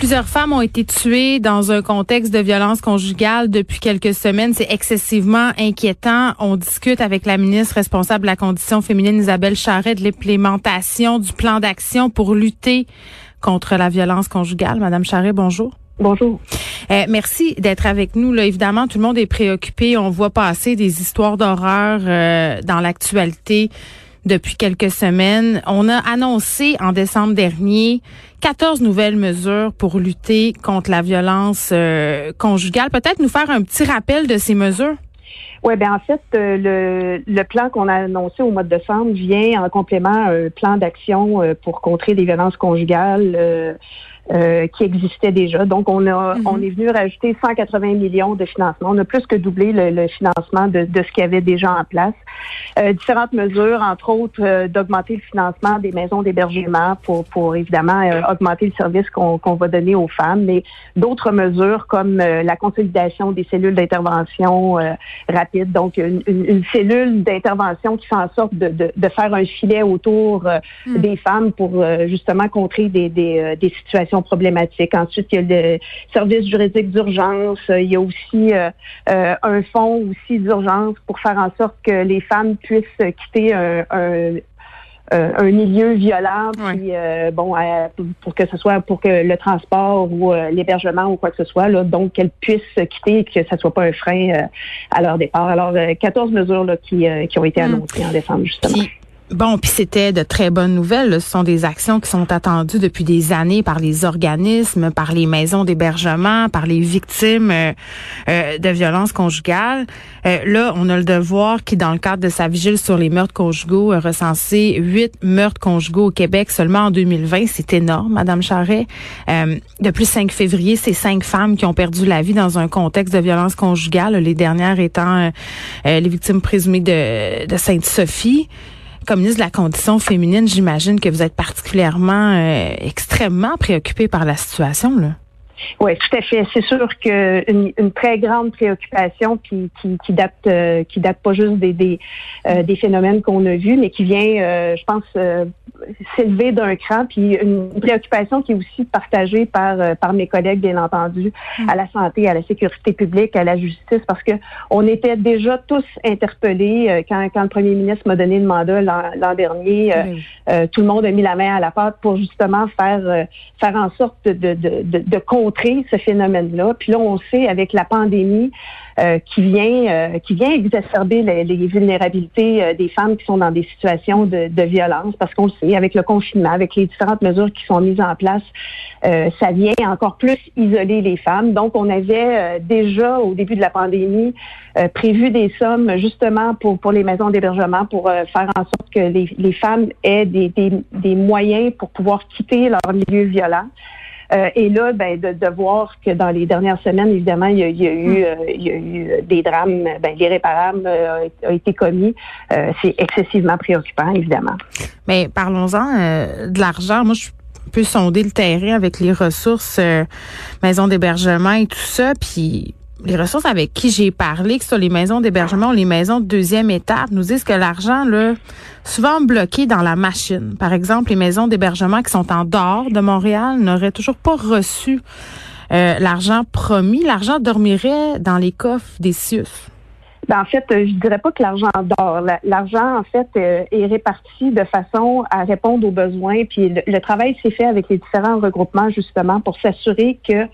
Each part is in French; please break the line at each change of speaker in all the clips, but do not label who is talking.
Plusieurs femmes ont été tuées dans un contexte de violence conjugale depuis quelques semaines. C'est excessivement inquiétant. On discute avec la ministre responsable de la condition féminine, Isabelle Charret, de l'implémentation du plan d'action pour lutter contre la violence conjugale. Madame Charret, bonjour.
Bonjour.
Euh, merci d'être avec nous. Là, évidemment, tout le monde est préoccupé. On voit passer des histoires d'horreur euh, dans l'actualité depuis quelques semaines. On a annoncé en décembre dernier 14 nouvelles mesures pour lutter contre la violence euh, conjugale. Peut-être nous faire un petit rappel de ces mesures?
Oui, ben en fait, euh, le, le plan qu'on a annoncé au mois de décembre vient en complément un plan d'action euh, pour contrer les violences conjugales euh, qui existait déjà. Donc, on a, mhm. on est venu rajouter 180 millions de financement. On a plus que doublé le, financement de, de, ce qu'il y avait déjà en place. Euh, différentes mesures, entre autres, euh, d'augmenter le financement des maisons d'hébergement pour, pour évidemment augmenter le service qu'on va donner aux femmes, mais d'autres mesures comme la consolidation des cellules d'intervention rapide. Donc, une, une, cellule d'intervention qui fait en sorte de, de, de faire un filet autour hmm. des femmes pour justement contrer des, des, des situations problématiques. Ensuite, il y a le service juridique d'urgence. Il y a aussi euh, euh, un fonds aussi d'urgence pour faire en sorte que les femmes puissent quitter un, un milieu violent, puis bon, pour que ce soit pour que le transport ou l'hébergement ou quoi que ce soit, là, donc qu'elles puissent quitter et que ça soit pas un frein à leur départ. Alors, 14 mesures là, qui, qui ont été annoncées en décembre justement.
Bon, puis c'était de très bonnes nouvelles. Ce sont des actions qui sont attendues depuis des années par les organismes, par les maisons d'hébergement, par les victimes euh, euh, de violences conjugales. Euh, là, on a le devoir qui, dans le cadre de sa vigile sur les meurtres conjugaux, a recensé huit meurtres conjugaux au Québec seulement en 2020. C'est énorme, Madame Charret. depuis le 5 février, c'est cinq femmes qui ont perdu la vie dans un contexte de violence conjugale, les dernières étant les victimes présumées de, de Sainte-Sophie comme ministre de la condition féminine, j'imagine que vous êtes particulièrement, euh, extrêmement préoccupé par la situation. Là.
Oui, tout à fait. C'est sûr qu'une une très grande préoccupation qui, qui, qui date euh, qui date pas juste des des, euh, des phénomènes qu'on a vus, mais qui vient, euh, je pense, s'élever d'un cran. Puis une préoccupation qui est aussi partagée par par mes collègues, bien entendu, à la santé, à la sécurité publique, à la justice, parce que on était déjà tous interpellés quand quand le premier ministre m'a donné le mandat l'an dernier. tout le monde a mis la main à la pâte pour justement faire faire en sorte de de, de, de ce phénomène-là. Puis là, on sait avec la pandémie euh, qui vient euh, qui vient exacerber les, vulnérabilités euh, des femmes qui sont dans des situations de, violence, parce qu'on le sait, avec le confinement, avec les différentes mesures qui sont mises en place, ça vient encore plus isoler les femmes. Donc, on avait déjà au début de la pandémie prévu des sommes justement pour pour les maisons d'hébergement pour faire en sorte que les, femmes aient des, des moyens pour pouvoir quitter leur milieu violent. Euh, et là, ben, de, de, voir que dans les dernières semaines, évidemment, il y a, il y a eu, euh, il y a eu des drames, ben, l'irréparable euh, a été commis. c'est excessivement préoccupant, évidemment.
Mais parlons-en de l'argent. Moi, je peux sonder le terrain avec les ressources, maisons d'hébergement et tout ça, puis les ressources avec qui j'ai parlé, que ce soit les maisons d'hébergement ou les maisons de deuxième étape, nous disent que l'argent, là, souvent bloqué dans la machine. Par exemple, les maisons d'hébergement qui sont en dehors de Montréal n'auraient toujours pas reçu euh, l'argent promis. L'argent dormirait dans les coffres des CIUS.
Ben, en fait, euh, je dirais pas que l'argent dort. L'argent, en fait, euh, est réparti de façon à répondre aux besoins. Puis le, travail s'est fait avec les différents regroupements, justement, pour s'assurer que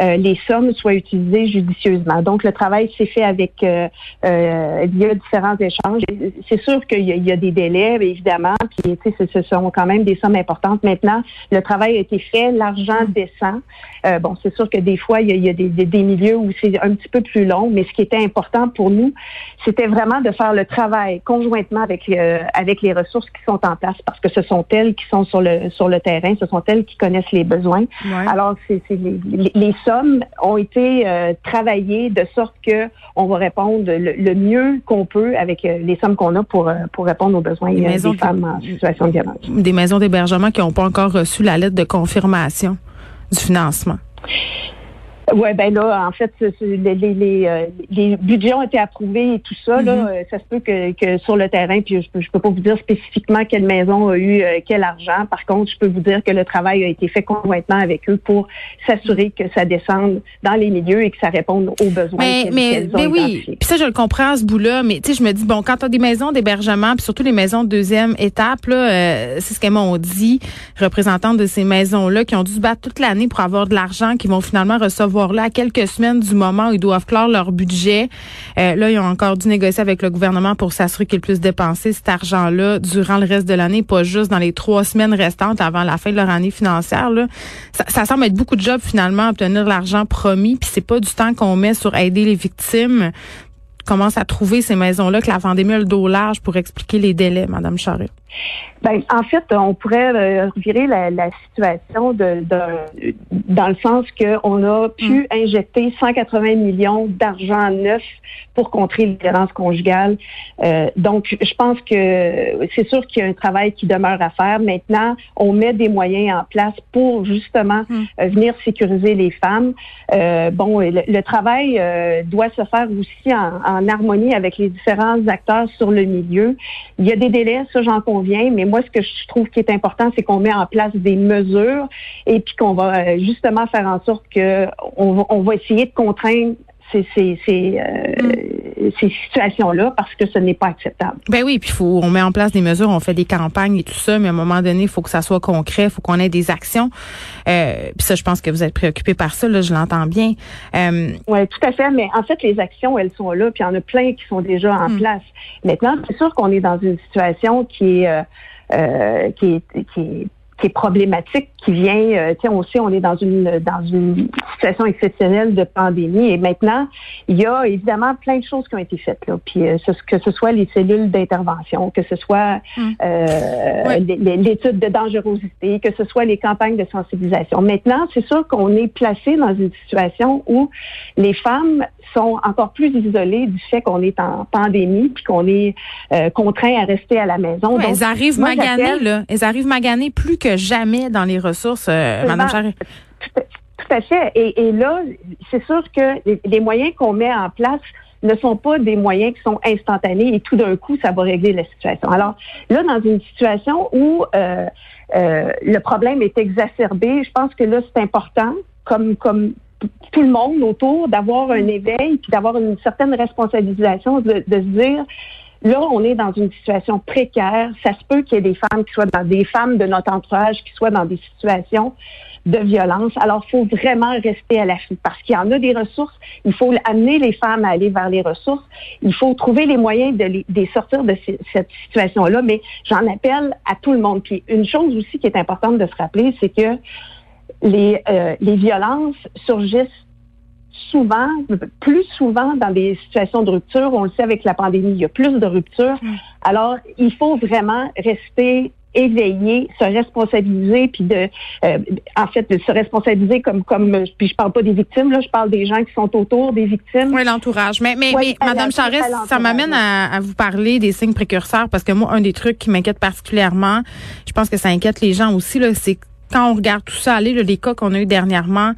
euh, les sommes soient utilisées judicieusement. Donc, le travail s'est fait avec euh, via différents échanges. C'est sûr qu'il y, a des délais, évidemment, puis ce sont quand même des sommes importantes. Maintenant, le travail a été fait, l'argent descend. bon, c'est sûr que des fois, il y a, des milieux où c'est un petit peu plus long, mais ce qui était important pour nous, c'était vraiment de faire le travail conjointement avec euh, avec les ressources qui sont en place parce que ce sont elles qui sont sur le sur le terrain, ce sont elles qui connaissent les besoins. Alors c'est les, sommes ont été euh, travaillées de sorte que on va répondre le, mieux qu'on peut avec euh, les sommes qu'on a pour pour répondre aux besoins des femmes en situation de violence.
Des maisons d'hébergement qui n'ont pas encore reçu la lettre de confirmation du financement.
Oui, ben là, en fait, les, les, euh, les, budgets ont été approuvés et tout ça. Là, mm-hmm. euh, ça se peut que, que, sur le terrain, puis je peux, je peux pas vous dire spécifiquement quelle maison a eu euh, quel argent. Par contre, je peux vous dire que le travail a été fait conjointement avec eux pour s'assurer que ça descende dans les milieux et que ça réponde aux besoins.
Mais, mais, mais oui, puis ça, je le comprends à ce bout-là. Mais tu sais, je me dis bon, quand tu as des maisons d'hébergement, puis surtout les maisons de deuxième étape, là, c'est ce qu'elles m'ont dit, représentantes de ces maisons-là, qui ont dû se battre toute l'année pour avoir de l'argent, qui vont finalement recevoir là quelques semaines du moment où ils doivent clore leur budget. Euh, là, ils ont encore dû négocier avec le gouvernement pour s'assurer qu'ils puissent dépenser cet argent-là durant le reste de l'année, pas juste dans les trois semaines restantes avant la fin de leur année financière. Ça, semble être beaucoup de jobs finalement à obtenir l'argent promis, puis c'est pas du temps qu'on met sur aider les victimes commence à trouver ces maisons-là que la pandémie a le dos large pour expliquer les délais, Madame Charest?
Ben, en fait, on pourrait euh, revirer la, la situation de, de, dans le sens qu'on a pu mm. injecter 180 millions d'argent neuf pour contrer les violences conjugales. Euh, donc, je pense que c'est sûr qu'il y a un travail qui demeure à faire. Maintenant, on met des moyens en place pour justement mm. euh, venir sécuriser les femmes. Euh, bon, le, travail doit se faire aussi en, en, harmonie avec les différents acteurs sur le milieu. Il y a des délais, ça j'en conviens, mais moi, ce que je trouve qui est important, c'est qu'on met en place des mesures et puis qu'on va euh, justement faire en sorte que on va essayer de contraindre ces, ces, ces, euh, ces situations-là parce que ce n'est pas acceptable.
Ben oui, puis faut on met en place des mesures, on fait des campagnes et tout ça, mais à un moment donné, il faut que ça soit concret, il faut qu'on ait des actions. Euh, puis ça, je pense que vous êtes préoccupé par ça, là, je l'entends bien.
Euh, oui, tout à fait, mais en fait, les actions, elles sont là, puis il y en a plein qui sont déjà en hmm. place. Maintenant, c'est sûr qu'on est dans une situation qui est, euh, euh qui est, qui est qui est problématique, qui vient, euh, tu sais, on sait, on est dans une dans une situation exceptionnelle de pandémie et maintenant, il y a évidemment plein de choses qui ont été faites là, puis euh, que ce soit les cellules d'intervention, que ce soit hum. euh, l'étude de dangerosité, que ce soit les campagnes de sensibilisation. Maintenant, c'est sûr qu'on est placé dans une situation où les femmes sont encore plus isolées du fait qu'on est en pandémie puis qu'on est euh, contraint à rester à la maison.
elles arrivent maganées là, elles arrivent maganées plus que jamais dans les ressources, euh, Madame
Tout, à fait. Et, là, c'est sûr que les, moyens qu'on met en place ne sont pas des moyens qui sont instantanés et tout d'un coup, ça va régler la situation. Alors là, dans une situation où euh, euh, le problème est exacerbé, je pense que là, c'est important, comme, comme tout le monde autour, d'avoir un éveil, puis d'avoir une certaine responsabilisation, de, de se dire, Là, on est dans une situation précaire. Ça se peut qu'il y ait des femmes qui soient dans des femmes de notre entourage qui soient dans des situations de violence. Alors, il faut vraiment rester à l'affût parce qu'il y en a des ressources. Il faut amener les femmes à aller vers les ressources. Il faut trouver les moyens de les, sortir de cette situation-là. Mais j'en appelle à tout le monde. Puis une chose aussi qui est importante de se rappeler, c'est que les, euh, les violences surgissent souvent, plus souvent dans des situations de rupture. On le sait avec la pandémie, il y a plus de ruptures. Alors, il faut vraiment rester éveillé, se responsabiliser, puis de, euh, en fait, de se responsabiliser comme, comme, puis je parle pas des victimes, là, je parle des gens qui sont autour des victimes.
Oui, l'entourage. Mais, mais, mais Madame Charest, ça m'amène à, à, vous parler des signes précurseurs, parce que moi, un des trucs qui m'inquiète particulièrement, je pense que ça inquiète les gens aussi, là, c'est quand on regarde tout ça aller, les cas qu'on a eu dernièrement,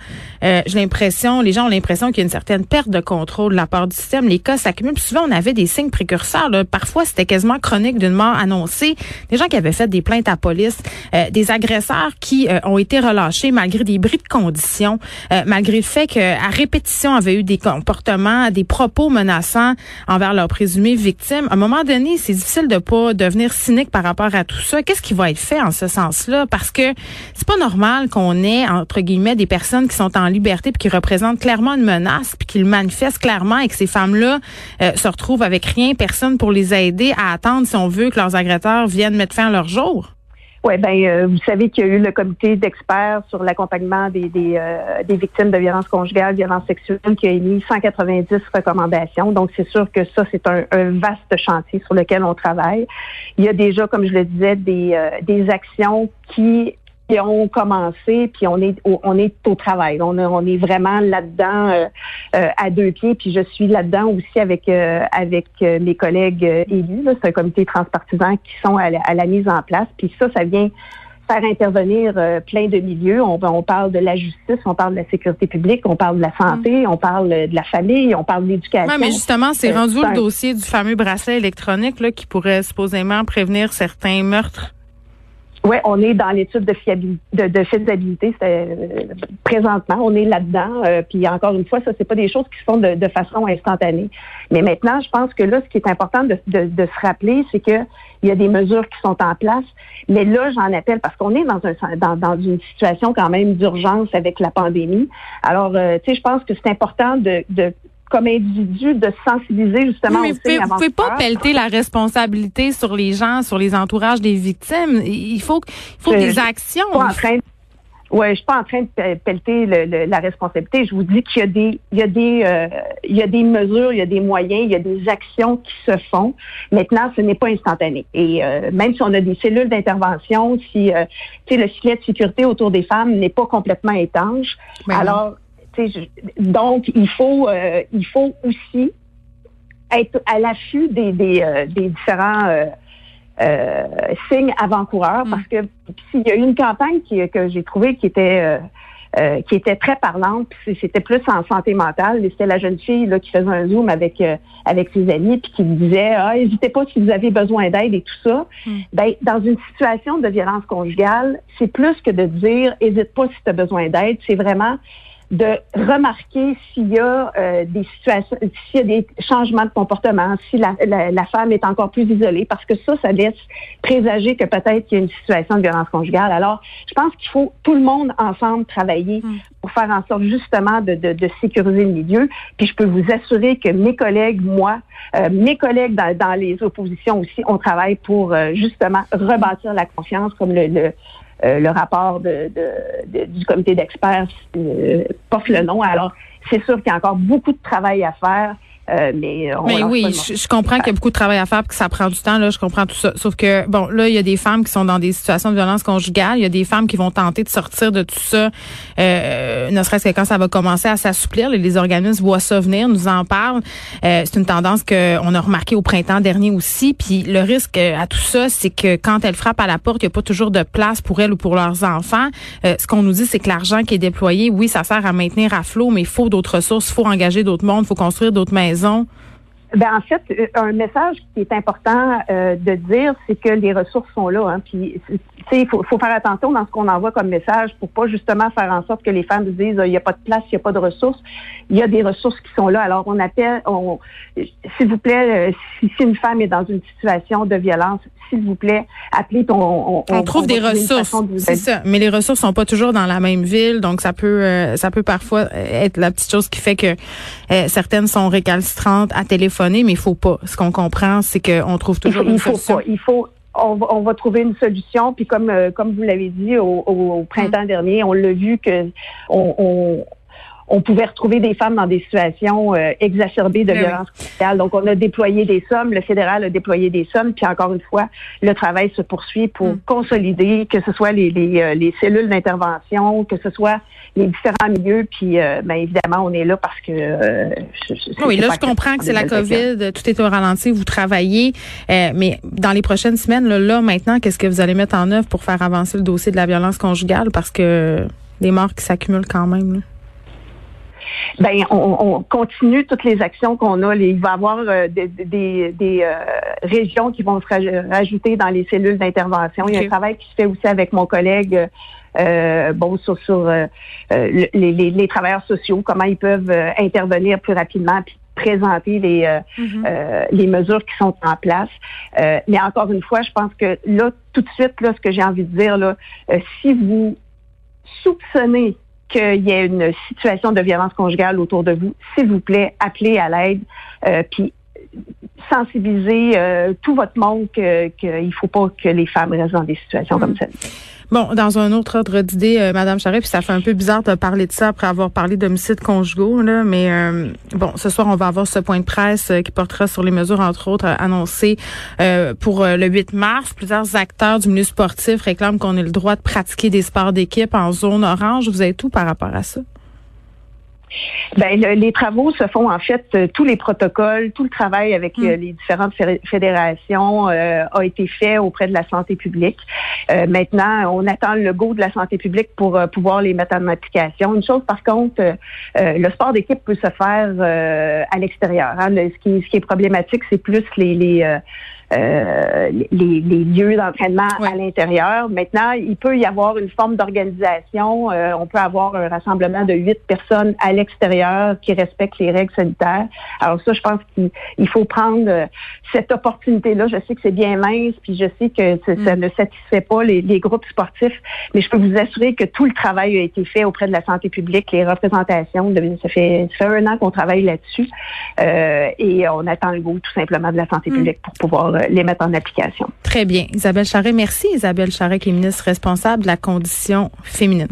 euh, j'ai l'impression, les gens ont l'impression qu'il y a une certaine perte de contrôle de la part du système. Les cas s'accumulent. Souvent, on avait des signes précurseurs. Parfois, c'était quasiment chronique d'une mort annoncée. Des gens qui avaient fait des plaintes à police, euh, des agresseurs qui euh, ont été relâchés malgré des bris de conditions, malgré le fait qu'à répétition avaient eu des comportements, des propos menaçants envers leurs présumées victimes. À un moment donné, c'est difficile de pas devenir cynique par rapport à tout ça. Qu'est-ce qui va être fait en ce sens-là? Parce que c'est pas normal qu'on ait entre guillemets des personnes qui sont en liberté puis qui représentent clairement une menace puis qui le manifestent clairement et que ces femmes-là euh, se retrouvent avec rien, personne pour les aider à attendre si on veut que leurs agresseurs viennent mettre fin à leur jour?
Oui, ben euh, vous savez qu'il y a eu le comité d'experts sur l'accompagnement des, des, euh, des, victimes de violences conjugales, violences sexuelles, qui a émis 190 recommandations. Donc, c'est sûr que ça, c'est un, vaste chantier sur lequel on travaille. Il y a déjà, comme je le disais, des, des actions qui qui ont commencé, puis on est au, on est au travail. On, on est vraiment là-dedans euh, euh, à deux pieds, puis je suis là-dedans aussi avec euh, avec mes collègues élus. C'est un comité transpartisan qui sont à la, mise en place. Puis ça, ça vient faire intervenir euh, plein de milieux. On, on, parle de la justice, on parle de la sécurité publique, on parle de la santé, mm. on parle de la famille, on parle de l'éducation.
Oui, mais justement, c'est rendu le dossier du fameux bracelet électronique là, qui pourrait supposément prévenir certains meurtres.
Oui, on est dans l'étude de, fiabilité, de, de faisabilité. Euh, présentement, on est là-dedans. Euh, puis encore une fois, ça, c'est pas des choses qui se font de, de, façon instantanée. Mais maintenant, je pense que là, ce qui est important de, de se rappeler, c'est que il y a des mesures qui sont en place. Mais là, j'en appelle parce qu'on est dans, un, dans, dans, une situation quand même d'urgence avec la pandémie. Alors, euh, tu sais, je pense que c'est important de, de comme individu de sensibiliser justement
oui, mais vous pouvez pas pelleter la responsabilité sur les gens, sur les entourages des victimes. Il faut, il faut des actions.
en train Ouais, je suis pas en train de pelleter le, la responsabilité. Je vous dis qu'il y a des, il y a des, euh, il y a des mesures, il y a des moyens, il y a des actions qui se font. Maintenant, ce n'est pas instantané. Et euh, même si on a des cellules d'intervention, si, euh, le filet de sécurité autour des femmes n'est pas complètement étanche, ben alors donc, il faut, euh, il faut aussi être à l'affût des, des, euh, différents euh, signes avant-coureurs mm. parce que s'il y a eu une campagne que j'ai trouvée qui était qui était très parlante, c'était plus en santé mentale. C'était la jeune fille là, qui faisait un zoom avec avec ses amis puis qui disait ah n'hésitez pas si vous avez besoin d'aide et tout ça. Mm. Ben dans une situation de violence conjugale, c'est plus que de dire hésite pas si tu as besoin d'aide, c'est vraiment de remarquer s'il y a euh, des situations, s'il y a des changements de comportement, si la, la, femme est encore plus isolée, parce que ça, ça laisse présager que peut-être qu'il y a une situation de violence conjugale. Alors, je pense qu'il faut tout le monde ensemble travailler mm. pour faire en sorte justement de, de, de, sécuriser le milieu. Puis je peux vous assurer que mes collègues, moi, euh, mes collègues dans, dans, les oppositions aussi, on travaille pour euh, justement rebâtir la confiance, comme le, le euh, le rapport du comité d'experts euh, porte le nom. Alors, c'est sûr qu'il y a encore beaucoup de travail à faire. Euh, mais,
oui, je, comprends qu'il y a beaucoup de travail à faire que ça prend du temps. Là, je comprends tout ça. Sauf que bon, là, il y a des femmes qui sont dans des situations de violence conjugale. Il y a des femmes qui vont tenter de sortir de tout ça, euh, ne serait-ce que quand ça va commencer à s'assouplir. Les, organismes voient ça venir, nous en parlent. Euh, c'est une tendance qu'on a remarqué au printemps dernier aussi. Puis le risque à tout ça, c'est que quand elles frappent à la porte, il n'y a pas toujours de place pour elles ou pour leurs enfants. ce qu'on nous dit, c'est que l'argent qui est déployé, oui, ça sert à maintenir à flot, mais il faut d'autres ressources, il faut engager d'autres mondes, il faut construire d'autres maisons
ben, en fait, euh, un message qui est important euh, de dire, c'est que les ressources sont là. Hein, il faut, faut, faire attention dans ce qu'on envoie comme message pour pas justement faire en sorte que les femmes disent il n'y a pas de place, il n'y a pas de ressources. Il y a des ressources qui sont là. Alors, on appelle, on, s'il vous plaît, euh, si, une femme est dans une situation de violence, s'il vous plaît, appelez ton.
On, on trouve des ressources, c'est ça. Mais les ressources sont pas toujours dans la même ville, donc ça peut, euh, ça peut parfois être la petite chose qui fait que euh, certaines sont récalcitrantes à téléphoner, mais il faut pas. Ce qu'on comprend, c'est qu'on trouve toujours
il faut,
une solution.
Pas, il faut on va, on va, trouver une solution. Puis comme euh, comme vous l'avez dit au, au, printemps mm. dernier, on l'a vu que on, on, on, pouvait retrouver des femmes dans des situations euh, exacerbées de violence conjugale. Donc on a déployé des sommes, le fédéral a déployé des sommes. Puis encore une fois, le travail se poursuit pour mm. consolider que ce soit les, les, euh, les cellules d'intervention, que ce soit les différents milieux. Puis euh, bien évidemment, on est là parce que
oui, là je comprends que c'est la COVID, tout est au ralenti, vous travaillez, mais dans les prochaines semaines, là, là maintenant, qu'est-ce que vous allez mettre en œuvre pour faire avancer le dossier de la violence conjugale? Parce que des morts qui s'accumulent quand même. Là.
Ben, on, continue toutes les actions qu'on a. il va y avoir euh, des, euh, régions qui vont se rajouter dans les cellules d'intervention. Il y a un travail qui se fait aussi avec mon collègue. Euh, bon sur, les, travailleurs sociaux, comment ils peuvent intervenir plus rapidement puis présenter les mm-hmm. les mesures qui sont en place. mais encore une fois, je pense que là, tout de suite, là, ce que j'ai envie de dire, là, si vous soupçonnez qu'il y ait une situation de violence conjugale autour de vous, s'il vous plaît, appelez à l'aide, euh, puis sensibiliser euh, tout votre monde qu'il ne faut pas que les femmes restent dans des situations comme celle.
Bon, dans un autre ordre d'idée, euh, Madame Charret, puis ça fait un peu bizarre de parler de ça après avoir parlé d'homicides conjugaux, là, mais euh, bon, ce soir, on va avoir ce point de presse euh, qui portera sur les mesures, entre autres, annoncées pour le 8 mars. Plusieurs acteurs du milieu sportif réclament qu'on ait le droit de pratiquer des sports d'équipe en zone orange. Vous êtes tout par rapport à ça?
Ben, les travaux se font en fait, euh, tous les protocoles, tout le travail avec euh, mm. les différentes fédérations euh, a été fait auprès de la santé publique. maintenant, on attend le go de la santé publique pour pouvoir les mettre en application. Une chose, par contre, le sport d'équipe peut se faire à l'extérieur. Hein. Ce, qui, ce qui est problématique, c'est plus les, les euh, les, les, lieux d'entraînement à l'intérieur. Maintenant, il peut y avoir une forme d'organisation. Euh, on peut avoir un rassemblement de huit personnes à l'extérieur qui respectent les règles sanitaires. Alors ça, je pense qu'il faut prendre euh, cette opportunité-là. Je sais que c'est bien mince, puis je sais que ça mm. ne satisfait pas les, les, groupes sportifs, mais je peux vous assurer que tout le travail a été fait auprès de la santé publique, les représentations. Ça fait, ça fait un an qu'on travaille là-dessus et on attend le goût tout simplement de la santé mm. publique pour pouvoir euh, les mettre en application.
Très bien. Isabelle Charret, merci. Isabelle Charret, qui est ministre responsable de la condition féminine.